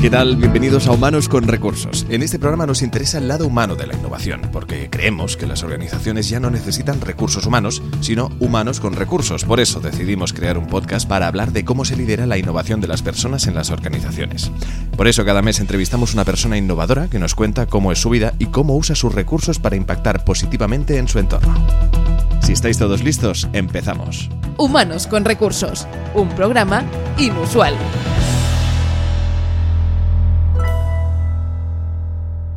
¿Qué tal? Bienvenidos a Humanos con Recursos. En este programa nos interesa el lado humano de la innovación, porque creemos que las organizaciones ya no necesitan recursos humanos, sino humanos con recursos. Por eso decidimos crear un podcast para hablar de cómo se lidera la innovación de las personas en las organizaciones. Por eso cada mes entrevistamos una persona innovadora que nos cuenta cómo es su vida y cómo usa sus recursos para impactar positivamente en su entorno. Si estáis todos listos, empezamos. Humanos con Recursos, un programa inusual.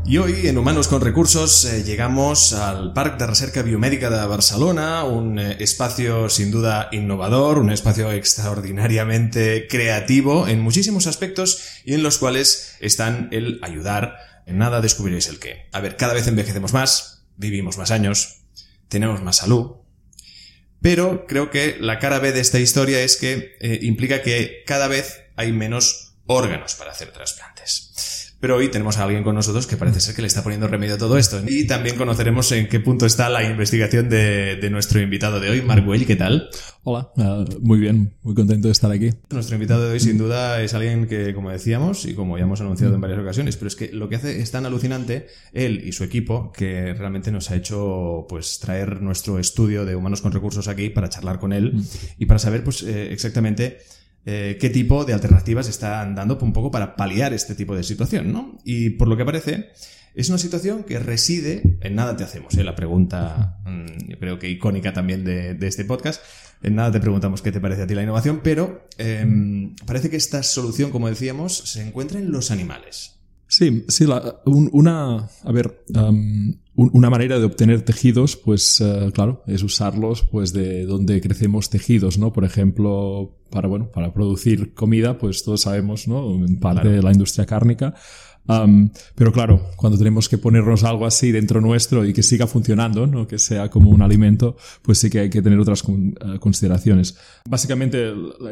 Y hoy en Humanos con Recursos eh, llegamos al Parc de Recerca Biomédica de Barcelona, un eh, espacio sin duda innovador, un espacio extraordinariamente creativo en muchísimos aspectos y en los cuales están el ayudar, en nada descubriréis el qué. A ver, cada vez envejecemos más, vivimos más años, tenemos más salud, pero creo que la cara B de esta historia es que eh, implica que cada vez hay menos órganos para hacer trasplantes. Pero hoy tenemos a alguien con nosotros que parece ser que le está poniendo remedio a todo esto. Y también conoceremos en qué punto está la investigación de, nuestro invitado de hoy, Mark Well. ¿Qué tal? Hola, eh, muy bien, muy contento de estar aquí. Nuestro invitado de hoy, sin duda, es alguien que, como decíamos y como ya hemos anunciado en varias ocasiones, pero es que lo que hace es tan alucinante, él y su equipo, que realmente nos ha hecho pues traer nuestro estudio de humanos con recursos aquí para charlar con él y para saber pues eh, exactamente eh, qué tipo de alternativas están dando un poco para paliar este tipo de situación, ¿no? Y por lo que parece, es una situación que reside en nada te hacemos, ¿eh? La pregunta, mm, yo creo que icónica también de, este podcast. En nada te preguntamos qué te parece a ti la innovación, pero em, parece que esta solución, como decíamos, se encuentra en los animales. Sí, sí, una, a ver, una manera de obtener tejidos, pues eh, claro, es usarlos pues de donde crecemos tejidos, ¿no? Por ejemplo, para, bueno, para producir comida, pues todos sabemos, ¿no? En parte de la industria cárnica, pero claro, cuando tenemos que ponernos algo así dentro nuestro y que siga funcionando, no que sea como un alimento, pues sí que hay que tener otras eh, consideraciones. Básicamente,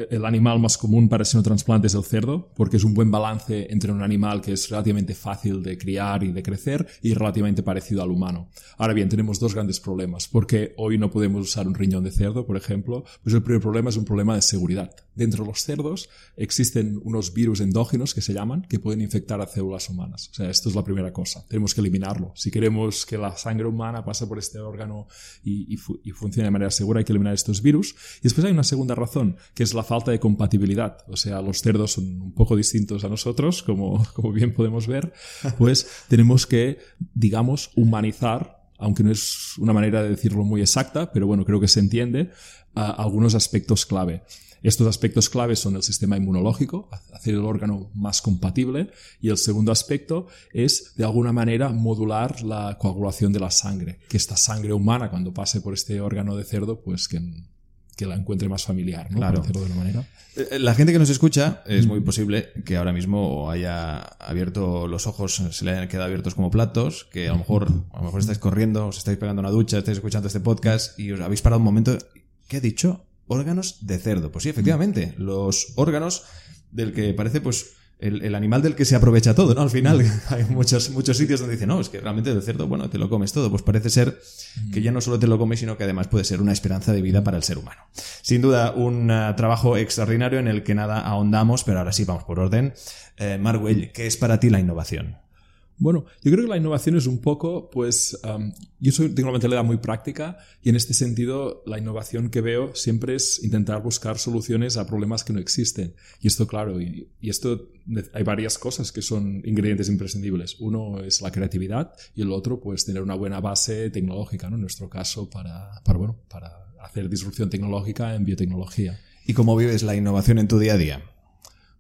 el, animal más común para trasplante es el cerdo, porque es un buen balance entre un animal que es relativamente fácil de criar y de crecer y relativamente parecido al humano. Ahora bien, tenemos dos grandes problemas, porque hoy no podemos usar un riñón de cerdo, por ejemplo, pues el primer problema es un problema de seguridad. Dentro de los cerdos existen unos virus endógenos que se llaman, que pueden infectar a células humanas. O sea, esto es la primera cosa. Tenemos que eliminarlo. Si queremos que la sangre humana pase por este órgano y, funcione de manera segura, hay que eliminar estos virus. Y después hay una segunda razón, que es la falta de compatibilidad. O sea, los cerdos son un poco distintos a nosotros, como, como bien podemos ver. Pues tenemos que, digamos, humanizar aunque no es una manera de decirlo muy exacta, pero bueno, creo que se entiende, algunos aspectos clave. Estos aspectos claves son el sistema inmunológico, hacer el órgano más compatible, y el segundo aspecto es, de alguna manera, modular la coagulación de la sangre, que esta sangre humana, cuando pase por este órgano de cerdo, pues que, que la encuentre más familiar, ¿no? Claro. de una manera. Eh, eh, la gente que nos escucha, es muy posible que ahora mismo haya abierto los ojos, se le hayan quedado abiertos como platos, que a lo mejor, a lo mejor estáis corriendo, os estáis pegando una ducha, estáis escuchando este podcast y os habéis parado un momento. ¿Qué ha dicho? Órganos de cerdo. Pues sí, efectivamente, los órganos del que parece pues el, animal del que se aprovecha todo, ¿no? Al final hay muchos, muchos sitios donde dicen, no, es que realmente de cerdo, bueno, te lo comes todo. Pues parece ser que ya no solo te lo comes, sino que además puede ser una esperanza de vida para el ser humano. Sin duda, un uh, trabajo extraordinario en el que nada ahondamos, pero ahora sí vamos por orden. Eh, Marwell, ¿qué es para ti la innovación? Bueno, yo creo que la innovación es un poco, pues, yo soy, tengo una mentalidad muy práctica y en este sentido la innovación que veo siempre es intentar buscar soluciones a problemas que no existen. Y esto, claro, y, esto hay varias cosas que son ingredientes imprescindibles. Uno es la creatividad y el otro, pues, tener una buena base tecnológica, ¿no? En nuestro caso, para, para, bueno, para hacer disrupción tecnológica en biotecnología. ¿Y cómo vives la innovación en tu día a día?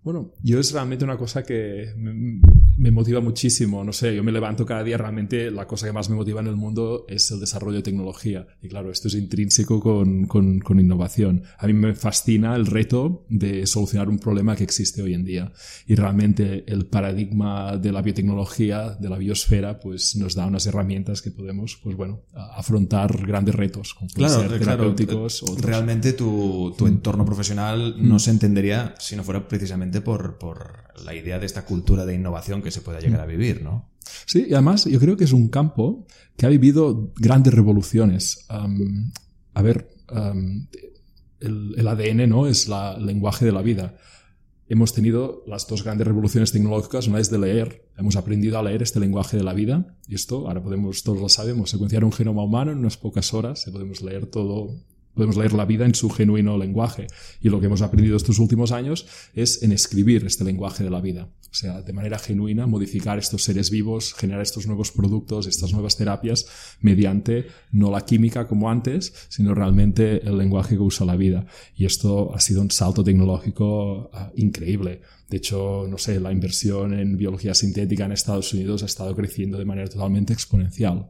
Bueno, yo es realmente una cosa que me motiva muchísimo. No sé, yo me levanto cada día, realmente la cosa que más me motiva en el mundo es el desarrollo de tecnología. Y claro, esto es intrínseco con, con, con, innovación. A mí me fascina el reto de solucionar un problema que existe hoy en día. Y realmente el paradigma de la biotecnología, de la biosfera, pues nos da unas herramientas que podemos, pues bueno, afrontar grandes retos, como claro, ser terapéuticos. Realmente tu, tu entorno profesional no mm. se entendería si no fuera precisamente por, por la idea de esta cultura de innovación que se pueda llegar a mm. vivir, ¿no? Sí, y además yo creo que es un campo que ha vivido grandes revoluciones. a ver, el, ADN no es la, el lenguaje de la vida. Hemos tenido las dos grandes revoluciones tecnológicas, una es de leer, hemos aprendido a leer este lenguaje de la vida, y esto ahora podemos, todos lo sabemos, secuenciar un genoma humano en unas pocas horas, podemos leer todo podemos leer la vida en su genuino lenguaje. Y lo que hemos aprendido estos últimos años es en escribir este lenguaje de la vida. O sea, de manera genuina, modificar estos seres vivos, generar estos nuevos productos, estas nuevas terapias, mediante no la química como antes, sino realmente el lenguaje que usa la vida. Y esto ha sido un salto tecnológico ah, increíble. De hecho, no sé, la inversión en biología sintética en Estados Unidos ha estado creciendo de manera totalmente exponencial.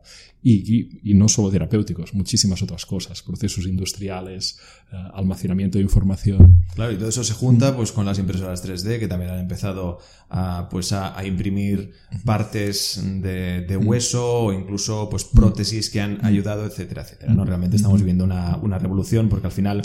Y, no solo terapéuticos, muchísimas otras cosas, procesos industriales, eh, almacenamiento de información. Claro, y todo eso se junta pues con las impresoras 3D que también han empezado a, pues a, imprimir partes de, hueso o incluso pues prótesis que han ayudado, etcétera, etcétera. ¿no? Realmente estamos viviendo una, una revolución porque al final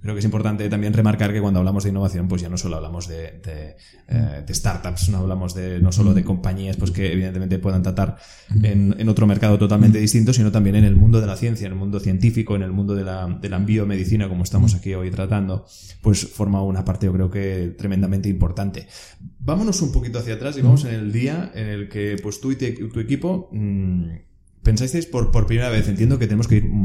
creo que es importante también remarcar que cuando hablamos de innovación pues ya no solo hablamos de, de, eh, startups, no hablamos de no solo de compañías pues que evidentemente puedan tratar en, en otro mercado totalmente distinto, sino también en el mundo de la ciencia, en el mundo científico, en el mundo de la, de la biomedicina, como estamos aquí hoy tratando, pues forma una parte, yo creo que tremendamente importante. Vámonos un poquito hacia atrás y vamos en el día en el que pues tú y tu equipo mmm, pensáis por, por primera vez. Entiendo que tenemos que ir mm,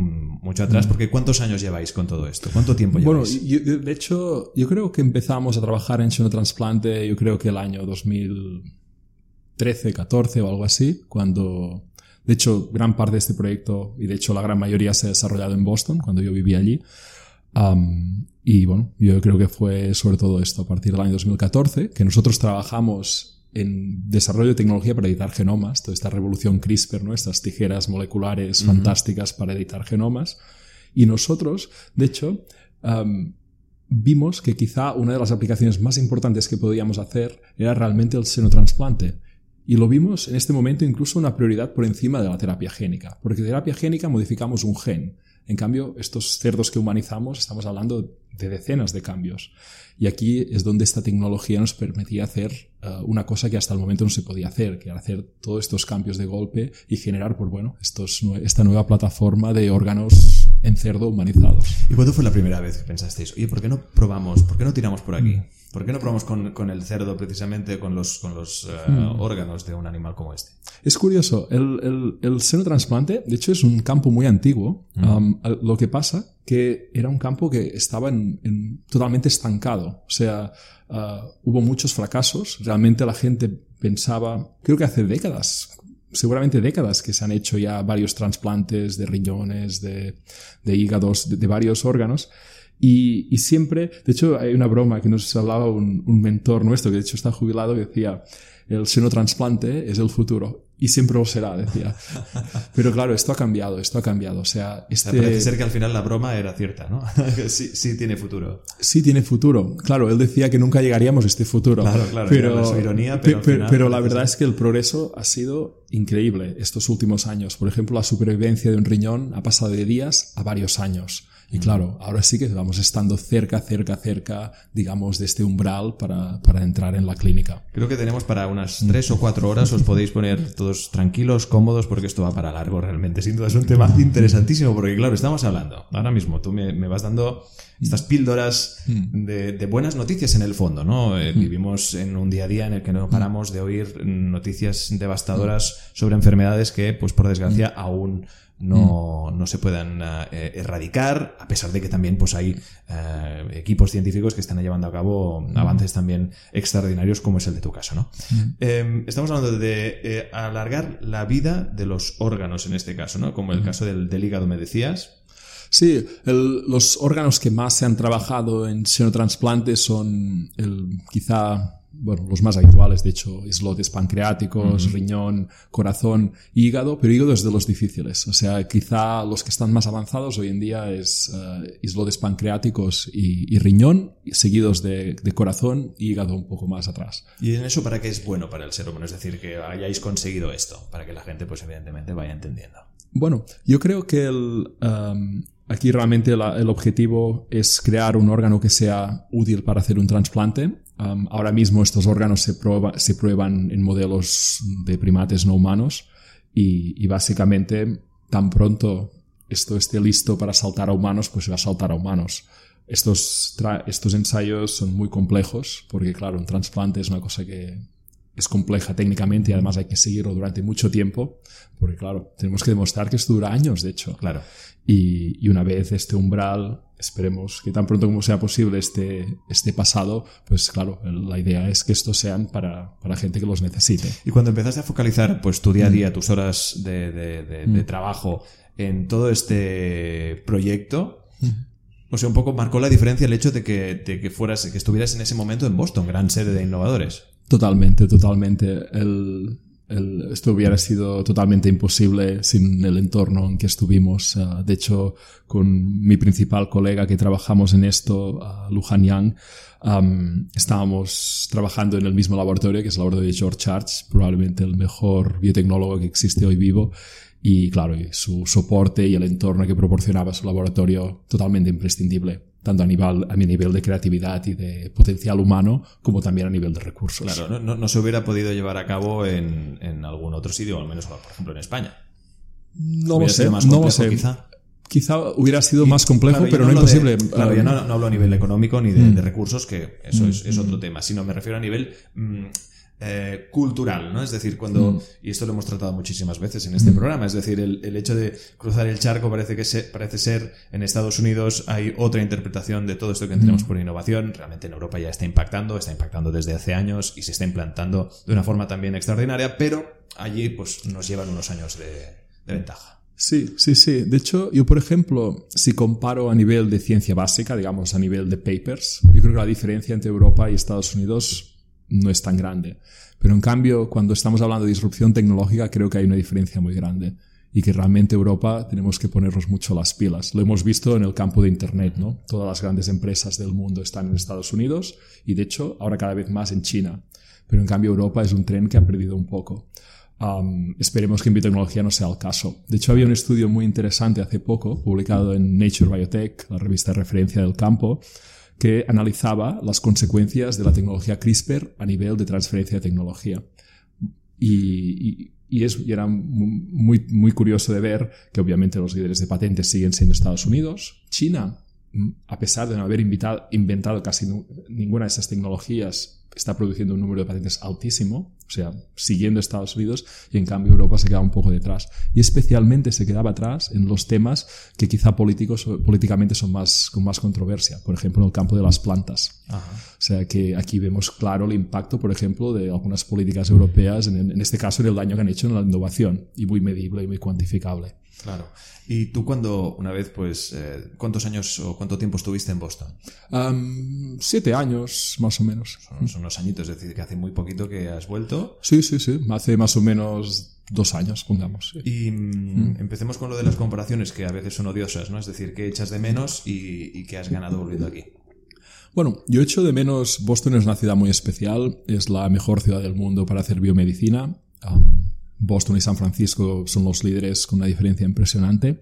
mucho atrás, porque ¿cuántos años lleváis con todo esto? ¿Cuánto tiempo lleváis? Bueno, de hecho, yo creo que empezamos a trabajar en trasplante yo creo que el año 2013, 14 o algo así, cuando de hecho, gran parte de este proyecto, y de hecho la gran mayoría se ha desarrollado en Boston, cuando yo vivía allí. y bueno, yo creo que fue sobre todo esto, a partir del año 2014, que nosotros trabajamos en desarrollo de tecnología para editar genomas, toda esta revolución CRISPR, ¿no? estas tijeras moleculares fantásticas para editar genomas. Y nosotros, de hecho, vimos que quizá una de las aplicaciones más importantes que podíamos hacer era realmente el senotransplante. Y lo vimos en este momento incluso una prioridad por encima de la terapia génica, porque terapia génica modificamos un gen. En cambio, estos cerdos que humanizamos, estamos hablando de decenas de cambios. Y aquí es donde esta tecnología nos permitía hacer eh, una cosa que hasta el momento no se podía hacer, que era hacer todos estos cambios de golpe y generar, pues bueno, estos, esta nueva plataforma de órganos en cerdo humanizados. ¿Y cuándo fue la primera vez que pensasteis, oye, ¿por qué no probamos, por qué no tiramos por aquí? Mm. ¿Por qué no probamos con, el cerdo precisamente, con los, con los eh, hmm. órganos de un animal como este? Es curioso, el, el, el senotransplante, de hecho, es un campo muy antiguo. Hmm. lo que pasa que era un campo que estaba en, totalmente estancado. O sea, uh, hubo muchos fracasos. Realmente la gente pensaba, creo que hace décadas, seguramente décadas que se han hecho ya varios trasplantes de riñones, de, de hígados, de varios órganos. Y, y, siempre, de hecho, hay una broma que nos hablaba un, un mentor nuestro, que de hecho está jubilado, que decía, el senotransplante es el futuro. Y siempre lo será, decía. Pero claro, esto ha cambiado, esto ha cambiado. O sea, este... parece ser que al final la broma era cierta, ¿no? sí, sí tiene futuro. Sí tiene futuro. Claro, él decía que nunca llegaríamos a este futuro. Claro, claro. Pero, ironía, pero, pero la verdad es que el progreso ha sido increíble estos últimos años. Por ejemplo, la supervivencia de un riñón ha pasado de días a varios años. Y claro, ahora sí que vamos estando cerca, cerca, cerca, digamos, de este umbral para, para entrar en la clínica. Creo que tenemos para unas tres o cuatro horas, os podéis poner todos tranquilos, cómodos, porque esto va para largo realmente. Sin duda es un tema interesantísimo, porque claro, estamos hablando, ahora mismo tú me, me vas dando estas píldoras de, de, buenas noticias en el fondo, ¿no? Eh, vivimos en un día a día en el que no paramos de oír noticias devastadoras sobre enfermedades que, pues por desgracia, aún no, mm. no se puedan eh, erradicar, a pesar de que también pues, hay eh, equipos científicos que están llevando a cabo mm. avances también extraordinarios, como es el de tu caso. ¿no? Mm. Em, estamos hablando de eh, alargar la vida de los órganos en este caso, ¿no? como el caso del, del hígado, me decías. Sí, los órganos que más se han trabajado en senotransplante son el, quizá bueno, los más habituales, de hecho, islotes pancreáticos, riñón, corazón, hígado, pero hígado es de los difíciles. O sea, quizá los que están más avanzados hoy en día es uh, islotes pancreáticos y, riñón, seguidos de, corazón y hígado un poco más atrás. ¿Y en eso para qué es bueno para el ser humano? Es decir, que hayáis conseguido esto, para que la gente, pues evidentemente, vaya entendiendo. Bueno, yo creo que el, aquí realmente el objetivo es crear un órgano que sea útil para hacer un trasplante ahora mismo estos órganos se, prueban en modelos de primates no humanos y, básicamente tan pronto esto esté listo para saltar a humanos, pues va a saltar a humanos. estos, estos ensayos son muy complejos porque, claro, un trasplante es una cosa que es compleja técnicamente y además hay que seguirlo durante mucho tiempo porque, claro, tenemos que demostrar que esto dura años, de hecho. Claro. Y, y una vez este umbral, esperemos que tan pronto como sea posible este, este pasado, pues claro, la idea es que estos sean para, para gente que los necesite. Y cuando empezaste a focalizar pues tu día a día, tus horas de, de, de, de trabajo en todo este proyecto, o sea, un poco marcó la diferencia el hecho de que, de que fueras, que estuvieras en ese momento en Boston, gran sede de innovadores. Totalmente, totalmente. El, el, esto hubiera sido totalmente imposible sin el entorno en que estuvimos. Uh, de hecho, con mi principal colega que trabajamos en esto, uh, Lujan Yang, um, estábamos trabajando en el mismo laboratorio, que es el laboratorio de George Church, probablemente el mejor biotecnólogo que existe hoy vivo. Y claro, su soporte y el entorno que proporcionaba su laboratorio totalmente imprescindible, tanto a nivel, a mi nivel de creatividad y de potencial humano, como también a nivel de recursos. Claro, no, no, no se hubiera podido llevar a cabo en, en, algún otro sitio, al menos, por ejemplo, en España. No lo sé, más no lo sé. Quizá. Quizá hubiera sido y, más complejo, claro, pero no, no imposible. De, claro, yo no, no, hablo a nivel económico ni de, mm. de recursos, que eso mm. es, es, otro tema, sino me refiero a nivel mmm, eh, cultural, ¿no? Es decir, cuando, mm. y esto lo hemos tratado muchísimas veces en este mm. programa, es decir, el, el, hecho de cruzar el charco parece que se, parece ser en Estados Unidos hay otra interpretación de todo esto que entendemos mm. por innovación, realmente en Europa ya está impactando, está impactando desde hace años y se está implantando de una forma también extraordinaria, pero allí pues nos llevan unos años de, de ventaja. Sí, sí, sí. De hecho, yo, por ejemplo, si comparo a nivel de ciencia básica, digamos, a nivel de papers, yo creo que la diferencia entre Europa y Estados Unidos no es tan grande. Pero en cambio, cuando estamos hablando de disrupción tecnológica, creo que hay una diferencia muy grande y que realmente Europa tenemos que ponernos mucho las pilas. Lo hemos visto en el campo de Internet, ¿no? Todas las grandes empresas del mundo están en Estados Unidos y de hecho ahora cada vez más en China. Pero en cambio Europa es un tren que ha perdido un poco. Esperemos que en biotecnología no sea el caso. De hecho, había un estudio muy interesante hace poco, publicado en Nature Biotech, la revista de referencia del campo, que analizaba las consecuencias de la tecnología CRISPR a nivel de transferencia de tecnología. Y, era muy, muy curioso de ver que obviamente los líderes de patentes siguen siendo Estados Unidos. China, a pesar de no haber inventado casi ninguna de esas tecnologías, está produciendo un número de patentes altísimo, o sea, siguiendo Estados Unidos, y en cambio Europa se queda un poco detrás. Y especialmente se quedaba atrás en los temas que quizá políticos, políticamente son más, con más controversia, por ejemplo, en el campo de las plantas. Ajá. O sea, que aquí vemos claro el impacto, por ejemplo, de algunas políticas europeas, en, en este caso, en el daño que han hecho en la innovación, y muy medible y muy cuantificable. Claro. ¿Y tú cuando, una vez, pues, eh, cuántos años o cuánto tiempo estuviste en Boston? Um, siete años, más o menos. Son, son, unos añitos, es decir, que hace muy poquito que has vuelto. Sí, sí, sí. Hace más o menos dos años, pongamos. Sí. Y mm. empecemos con lo de las comparaciones, que a veces son odiosas, ¿no? Es decir, ¿qué echas de menos y, y qué has ganado volviendo aquí? Bueno, yo echo de menos, Boston es una ciudad muy especial, es la mejor ciudad del mundo para hacer biomedicina. Um, Boston y San Francisco son los líderes con una diferencia impresionante.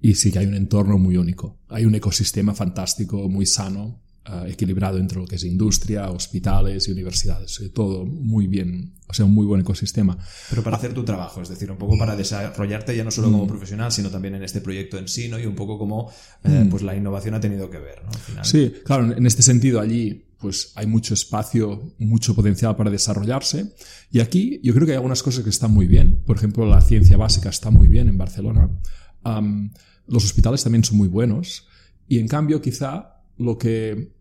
Y sí que hay un entorno muy único. Hay un ecosistema fantástico, muy sano, uh, equilibrado entre lo que es industria, hospitales y universidades. Todo muy bien, o sea, un muy buen ecosistema. Pero para hacer tu trabajo, es decir, un poco para desarrollarte ya no solo como mm. profesional, sino también en este proyecto en sí, ¿no? Y un poco como eh, mm. pues la innovación ha tenido que ver, ¿no? Al final. Sí, claro, en este sentido allí pues hay mucho espacio, mucho potencial para desarrollarse. Y aquí yo creo que hay algunas cosas que están muy bien. Por ejemplo, la ciencia básica está muy bien en Barcelona. Um, los hospitales también son muy buenos. Y en cambio, quizá lo que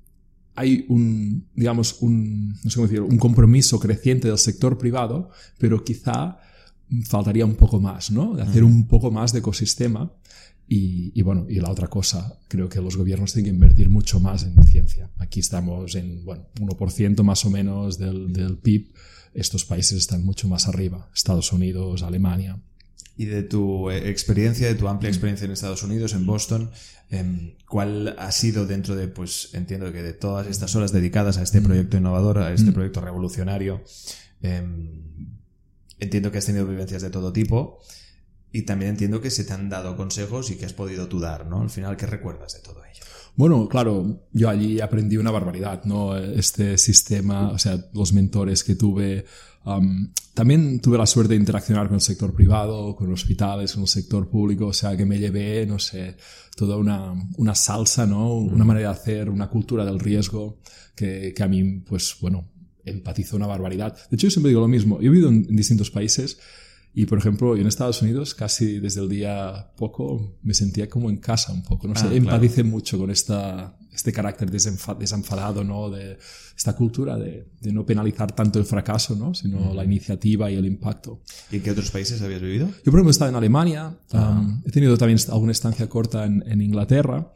hay un, digamos, un, no sé cómo decirlo, un compromiso creciente del sector privado, pero quizá faltaría un poco más, ¿no? De hacer un poco más de ecosistema. Y, y, bueno, y la otra cosa, creo que los gobiernos tienen que invertir mucho más en ciencia. Aquí estamos en, bueno, 1% más o menos del, del PIB. Estos países están mucho más arriba. Estados Unidos, Alemania. Y de tu eh, experiencia, de tu amplia experiencia en Estados Unidos, en Boston, ¿cuál ha sido dentro de, pues entiendo que de todas estas horas dedicadas a este mm. proyecto innovador, a este mm. proyecto revolucionario, entiendo que has tenido vivencias de todo tipo. Y también entiendo que se te han dado consejos y que has podido tú dar, ¿no? Al final, ¿qué recuerdas de todo ello? Bueno, claro, yo allí aprendí una barbaridad, ¿no? Este sistema, o sea, los mentores que tuve, um, también tuve la suerte de interaccionar con el sector privado, con hospitales, con el sector público, o sea que me llevé, no sé, toda una, una salsa, ¿no? Una manera de hacer, una cultura del riesgo que, que a mí, pues bueno, empatizo una barbaridad. De hecho, yo siempre digo lo mismo. Yo he vivido en, en distintos países y, por ejemplo, yo en Estados Unidos, casi desde el día poco, me sentía como en casa un poco. No sé, Ah, empaticé mucho con esta, este carácter desenfa- desenfadado, ¿no? De esta cultura de, de no penalizar tanto el fracaso, ¿no? Sino la iniciativa y el impacto. ¿Y en qué otros países habías vivido? Yo, por ejemplo, he estado en Alemania, um, he tenido también alguna estancia corta en, en Inglaterra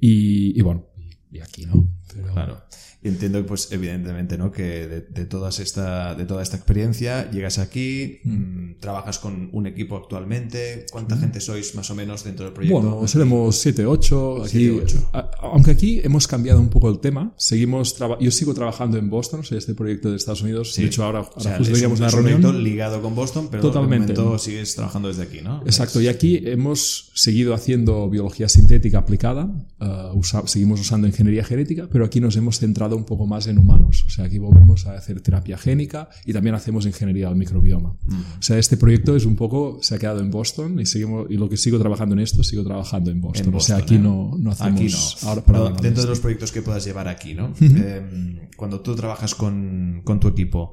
y, y bueno, y, y aquí, ¿no? Pero, Claro. Entiendo, pues, evidentemente, ¿no? Que de, de todas esta, de toda esta experiencia llegas aquí, mm, trabajas con un equipo actualmente. ¿Cuánta gente sois más o menos dentro del proyecto? Bueno, seremos 7, 8. Aquí, Siete, ocho. a- aunque aquí hemos cambiado un poco el tema, seguimos yo sigo trabajando en Boston, o sea, este proyecto de Estados Unidos. Sí. De hecho, ahora, ahora O sea, justo teníamos una reunión. ligado con Boston, pero Totalmente. de momento sigues trabajando desde aquí, ¿no? Exacto, y aquí hemos seguido haciendo biología sintética aplicada, uh, usa- seguimos usando ingeniería genética, pero aquí nos hemos centrado un poco más en humanos. O sea, aquí volvemos a hacer terapia génica y también hacemos ingeniería del microbioma. O sea, este proyecto es un poco, se ha quedado en Boston y, seguimos, y lo que sigo trabajando en esto, sigo trabajando en Boston. En o sea, aquí ¿eh? no, no hacemos... Aquí no. Ahora dentro de los proyectos que puedas llevar aquí, ¿no? Eh, cuando tú trabajas con, con tu equipo,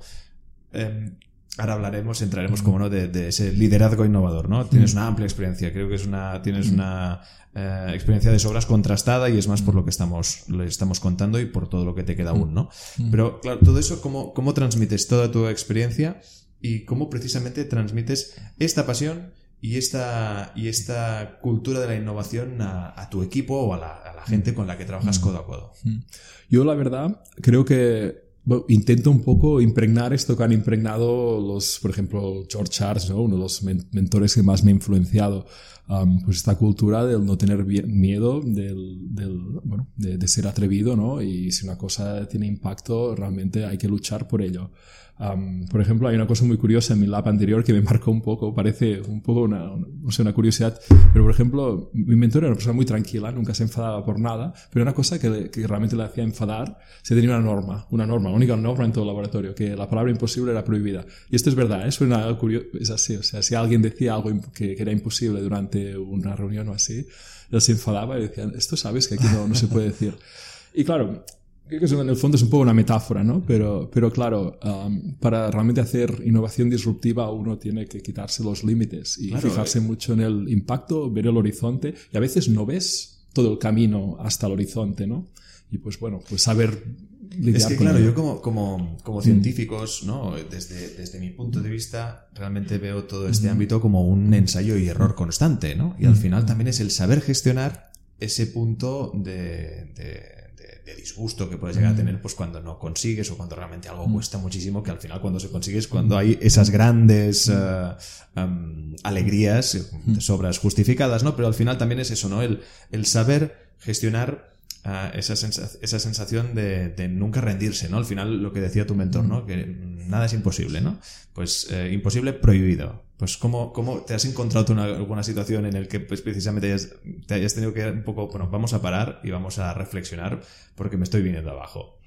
eh, ahora hablaremos, entraremos, como no, de, de ese liderazgo innovador, ¿no? Tienes una amplia experiencia, creo que es una, tienes una eh, experiencia de sobras contrastada y es más por lo que estamos, le estamos contando y por todo lo que te queda aún, ¿no? Pero, claro, todo eso, ¿cómo, cómo transmites toda tu experiencia y cómo precisamente transmites esta pasión y esta, y esta cultura de la innovación a, a tu equipo o a la, a la gente con la que trabajas codo a codo. Yo, la verdad, creo que bueno, intento un poco impregnar esto que han impregnado los, por ejemplo, George Charles, ¿no? uno de los men- mentores que más me ha influenciado. Um, pues esta cultura del no tener miedo, del, del, bueno, de, de ser atrevido, ¿no? Y si una cosa tiene impacto, realmente hay que luchar por ello. Um, por ejemplo, hay una cosa muy curiosa en mi lab anterior que me marcó un poco, parece un poco una, una- una curiosidad, pero por ejemplo, mi mentor era una persona muy tranquila, nunca se enfadaba por nada, pero una cosa que, le- que realmente le hacía enfadar, se tenía una norma, una norma, única norma en todo el laboratorio, que la palabra imposible era prohibida. Y esto es verdad, ¿eh? suena curioso, es así, o sea, si alguien decía algo que, que era imposible durante una reunión o así, él se enfadaba y decía, esto sabes que aquí no, no se puede decir. Y claro, creo que eso en el fondo es un poco una metáfora, ¿no? Pero, pero claro, um, para realmente hacer innovación disruptiva uno tiene que quitarse los límites y Claro, fijarse mucho en el impacto, ver el horizonte y a veces no ves todo el camino hasta el horizonte, ¿no? Y pues bueno, pues saber lidiar Es que con claro, ello. yo como, como, como científicos, ¿no? Desde, desde mi punto de vista, realmente veo todo este ámbito como un ensayo y error constante, ¿no? Y al final también es el saber gestionar ese punto de, de- disgusto que puedes llegar a tener pues cuando no consigues o cuando realmente algo cuesta muchísimo, que al final cuando se consigue es cuando hay esas grandes eh, alegrías, eh, sobras justificadas, ¿no? Pero al final también es eso, ¿no? El, el saber gestionar esa, sensa- esa sensación de, nunca rendirse, ¿no? Al final lo que decía tu mentor, ¿no? Que nada es imposible, ¿no? Pues eh, imposible prohibido. Pues ¿cómo, cómo te has encontrado en alguna situación en el que pues, precisamente hayas, te hayas tenido que un poco, bueno, vamos a parar y vamos a reflexionar porque me estoy viniendo abajo?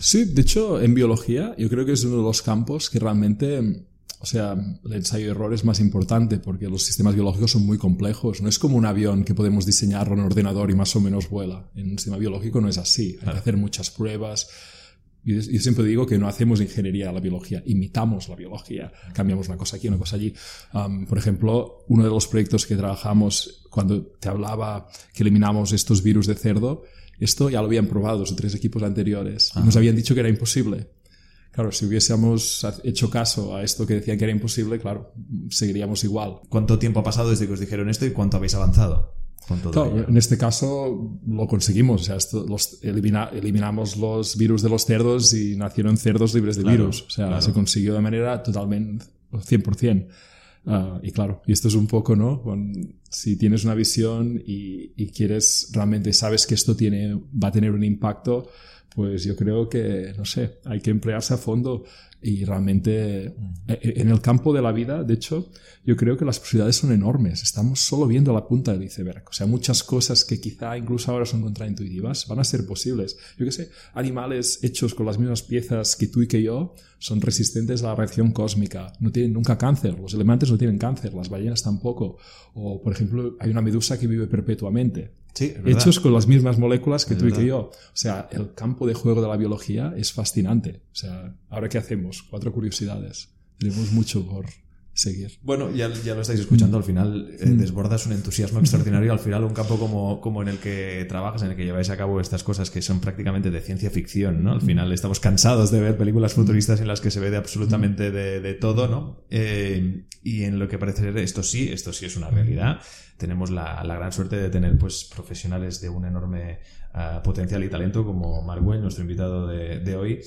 Sí, de hecho, en biología yo creo que es uno de los campos que realmente, o sea, el ensayo de error es más importante porque los sistemas biológicos son muy complejos. No es como un avión que podemos diseñarlo en un ordenador y más o menos vuela. En un sistema biológico no es así. Hay que hacer muchas pruebas. Yo, yo siempre digo que no hacemos ingeniería a la biología, imitamos la biología. Cambiamos una cosa aquí, una cosa allí. Um, por ejemplo, uno de los proyectos que trabajamos cuando te hablaba que eliminamos estos virus de cerdo, esto ya lo habían probado dos o tres equipos anteriores y nos habían dicho que era imposible. Claro, si hubiésemos hecho caso a esto que decían que era imposible, claro, seguiríamos igual. ¿Cuánto tiempo ha pasado desde que os dijeron esto y cuánto habéis avanzado? Con todo Claro, ello? en este caso lo conseguimos. O sea, esto- los, elimina- eliminamos los virus de los cerdos y nacieron cerdos libres de Claro, virus. O sea, claro. se consiguió de manera totalmente 100%. Ah, y claro, y esto es un poco, ¿no? Con- si tienes una visión y, y quieres realmente sabes que esto tiene, va a tener un impacto, pues yo creo que, no sé, hay que emplearse a fondo y realmente eh, eh, en el campo de la vida, de hecho, yo creo que las posibilidades son enormes. Estamos solo viendo la punta del iceberg. O sea, muchas cosas que quizá incluso ahora son contraintuitivas van a ser posibles. Yo qué sé, animales hechos con las mismas piezas que tú y que yo son resistentes a la reacción cósmica. No tienen nunca cáncer. Los elementos no tienen cáncer. Las ballenas tampoco. O, por ejemplo, hay una medusa que vive perpetuamente. Sí, hechos con las mismas moléculas que tú y que yo. O sea, el campo de juego de la biología es fascinante. O sea, ¿ahora qué hacemos? Cuatro curiosidades. Tenemos mucho por seguir. Bueno, ya, ya lo estáis escuchando, al final eh, mm. desbordas un entusiasmo extraordinario, al final un campo como, como en el que trabajas, en el que lleváis a cabo estas cosas que son prácticamente de ciencia ficción, ¿no? Al final estamos cansados de ver películas futuristas en las que se ve de absolutamente de, de todo, ¿no? Eh, y en lo que parece ser esto sí, esto sí es una realidad tenemos la, la, gran suerte de tener pues profesionales de un enorme uh, potencial y talento como Marwell, nuestro invitado de, de, hoy,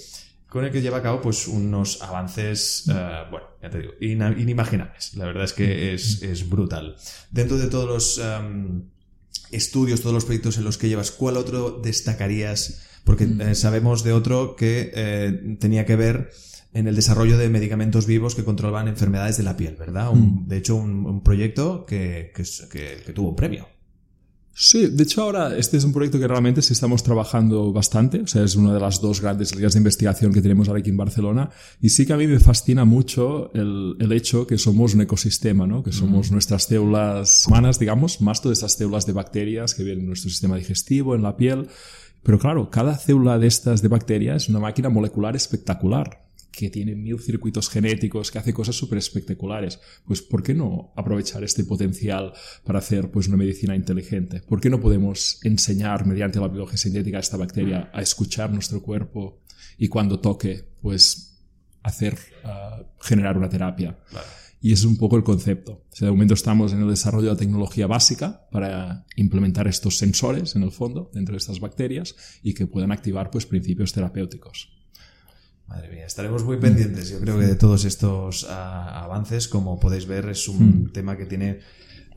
con el que lleva a cabo pues unos avances, uh, bueno, ya te digo, in, inimaginables. La verdad es que es, es brutal. Dentro de todos los um, estudios, todos los proyectos en los que llevas, ¿cuál otro destacarías? Porque eh, sabemos de otro que eh, tenía que ver en el desarrollo de medicamentos vivos que controlaban enfermedades de la piel, ¿verdad? Mm. De hecho, un, proyecto que, que, tuvo un premio. Sí, de hecho ahora este es un proyecto que realmente sí estamos trabajando bastante, o sea, es una de las dos grandes líneas de investigación que tenemos ahora aquí en Barcelona y sí que a mí me fascina mucho el, el hecho que somos un ecosistema, ¿no? Que somos mm. nuestras células humanas, digamos, más todas estas células de bacterias que vienen en nuestro sistema digestivo, en la piel, pero claro, cada célula de estas de bacterias es una máquina molecular espectacular que tiene mil circuitos genéticos, que hace cosas súper espectaculares. Pues, ¿por qué no aprovechar este potencial para hacer pues, una medicina inteligente? ¿Por qué no podemos enseñar mediante la biología sintética a esta bacteria a escuchar nuestro cuerpo y cuando toque, pues hacer, uh, generar una terapia? Y ese es un poco el concepto. O sea, de momento estamos en el desarrollo de la tecnología básica para implementar estos sensores, en el fondo, dentro de estas bacterias y que puedan activar pues, principios terapéuticos. Madre mía, estaremos muy pendientes, yo creo que de todos estos ah, avances, como podéis ver, es un hmm. tema que tiene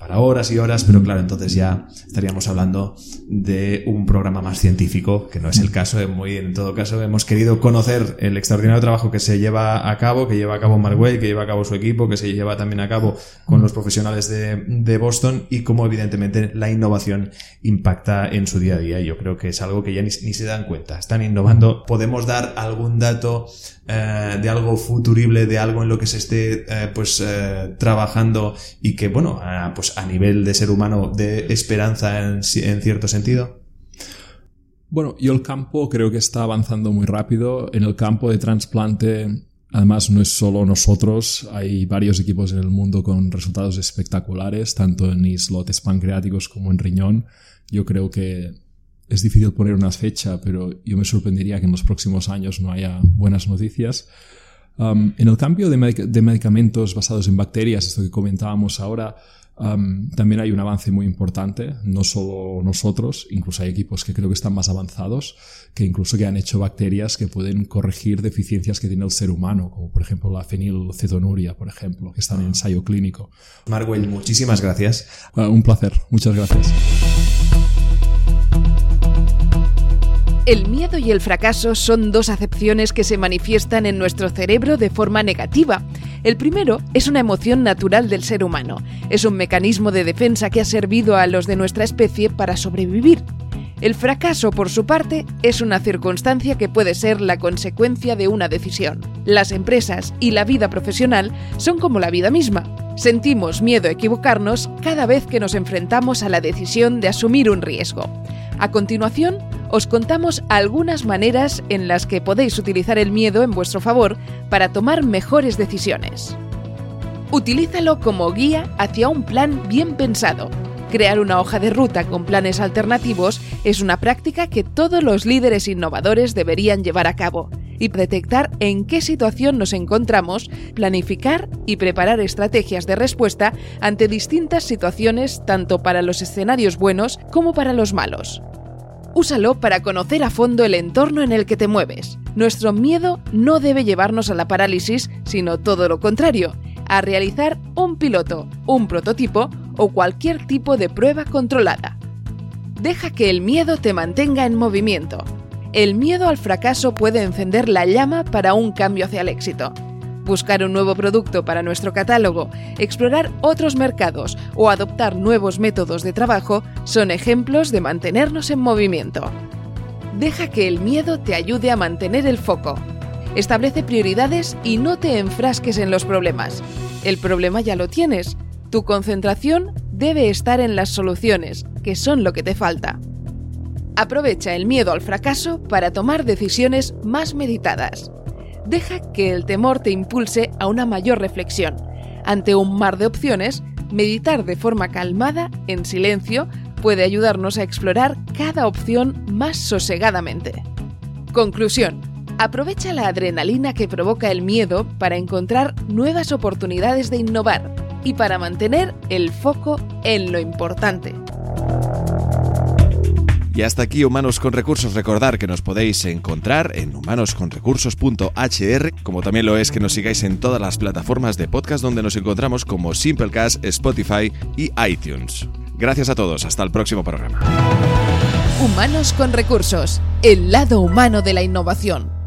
para horas y horas, pero claro, entonces ya estaríamos hablando de un programa más científico, que no es el caso, muy en todo caso hemos querido conocer el extraordinario trabajo que se lleva a cabo, que lleva a cabo Markway, que lleva a cabo su equipo, que se lleva también a cabo con los profesionales de, de Boston y cómo evidentemente la innovación impacta en su día a día. Yo creo que es algo que ya ni, ni se dan cuenta. Están innovando. Podemos dar algún dato eh, de algo futurible, de algo en lo que se esté eh, pues eh, trabajando y que bueno, pues a nivel de ser humano de esperanza en, en cierto sentido? Bueno, yo el campo creo que está avanzando muy rápido. En el campo de trasplante, además no es solo nosotros, hay varios equipos en el mundo con resultados espectaculares, tanto en islotes pancreáticos como en riñón. Yo creo que es difícil poner una fecha, pero yo me sorprendería que en los próximos años no haya buenas noticias. Um, en el cambio de, medicamentos basados en bacterias, esto que comentábamos ahora, um, también hay un avance muy importante, no solo nosotros, incluso hay equipos que creo que están más avanzados, que incluso que han hecho bacterias que pueden corregir deficiencias que tiene el ser humano, como por ejemplo la fenilcetonuria, por ejemplo, que está en ensayo clínico. Marwell, muchísimas gracias. Uh, un placer, muchas gracias. El miedo y el fracaso son dos acepciones que se manifiestan en nuestro cerebro de forma negativa. El primero es una emoción natural del ser humano. Es un mecanismo de defensa que ha servido a los de nuestra especie para sobrevivir. El fracaso, por su parte, es una circunstancia que puede ser la consecuencia de una decisión. Las empresas y la vida profesional son como la vida misma. Sentimos miedo a equivocarnos cada vez que nos enfrentamos a la decisión de asumir un riesgo. A continuación, os contamos algunas maneras en las que podéis utilizar el miedo en vuestro favor para tomar mejores decisiones. Utilízalo como guía hacia un plan bien pensado. Crear una hoja de ruta con planes alternativos es una práctica que todos los líderes innovadores deberían llevar a cabo y detectar en qué situación nos encontramos, planificar y preparar estrategias de respuesta ante distintas situaciones tanto para los escenarios buenos como para los malos. Úsalo para conocer a fondo el entorno en el que te mueves. Nuestro miedo no debe llevarnos a la parálisis, sino todo lo contrario, a realizar un piloto, un prototipo o cualquier tipo de prueba controlada. Deja que el miedo te mantenga en movimiento. El miedo al fracaso puede encender la llama para un cambio hacia el éxito. Buscar un nuevo producto para nuestro catálogo, explorar otros mercados o adoptar nuevos métodos de trabajo son ejemplos de mantenernos en movimiento. Deja que el miedo te ayude a mantener el foco. Establece prioridades y no te enfrasques en los problemas. El problema ya lo tienes. Tu concentración debe estar en las soluciones, que son lo que te falta. Aprovecha el miedo al fracaso para tomar decisiones más meditadas. Deja que el temor te impulse a una mayor reflexión. Ante un mar de opciones, meditar de forma calmada, en silencio, puede ayudarnos a explorar cada opción más sosegadamente. Conclusión. Aprovecha la adrenalina que provoca el miedo para encontrar nuevas oportunidades de innovar y para mantener el foco en lo importante. Y hasta aquí Humanos con Recursos. Recordar que nos podéis encontrar en humanosconrecursos.hr, como también lo es que nos sigáis en todas las plataformas de podcast donde nos encontramos como Simplecast, Spotify y iTunes. Gracias a todos, hasta el próximo programa. Humanos con Recursos, el lado humano de la innovación.